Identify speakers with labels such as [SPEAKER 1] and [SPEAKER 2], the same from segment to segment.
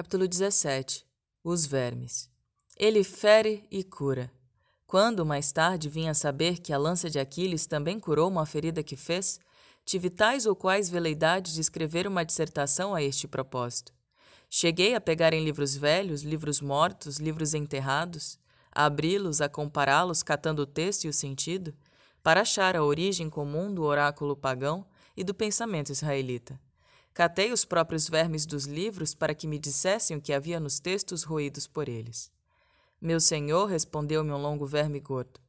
[SPEAKER 1] Capítulo 17 Os vermes. Ele fere e cura. Quando, mais tarde, vim a saber que a lança de Aquiles também curou uma ferida que fez, tive tais ou quais veleidades de escrever uma dissertação a este propósito. Cheguei a pegar em livros velhos, livros mortos, livros enterrados, a abri-los, a compará-los, catando o texto e o sentido, para achar a origem comum do oráculo pagão e do pensamento israelita. Catei os próprios vermes dos livros para que me dissessem o que havia nos textos roídos por eles. Meu senhor, respondeu-me um longo verme gordo,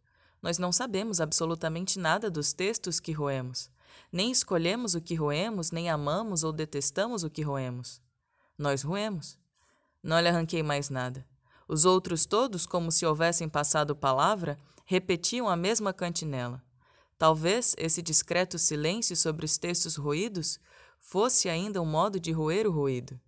[SPEAKER 1] nós não sabemos absolutamente nada dos textos que roemos. Nem escolhemos o que roemos, nem amamos ou detestamos o que roemos. Nós roemos. Não lhe arranquei mais nada. Os outros todos, como se houvessem passado palavra, repetiam a mesma cantinela. Talvez esse discreto silêncio sobre os textos roídos fosse ainda um modo de roer o ruído.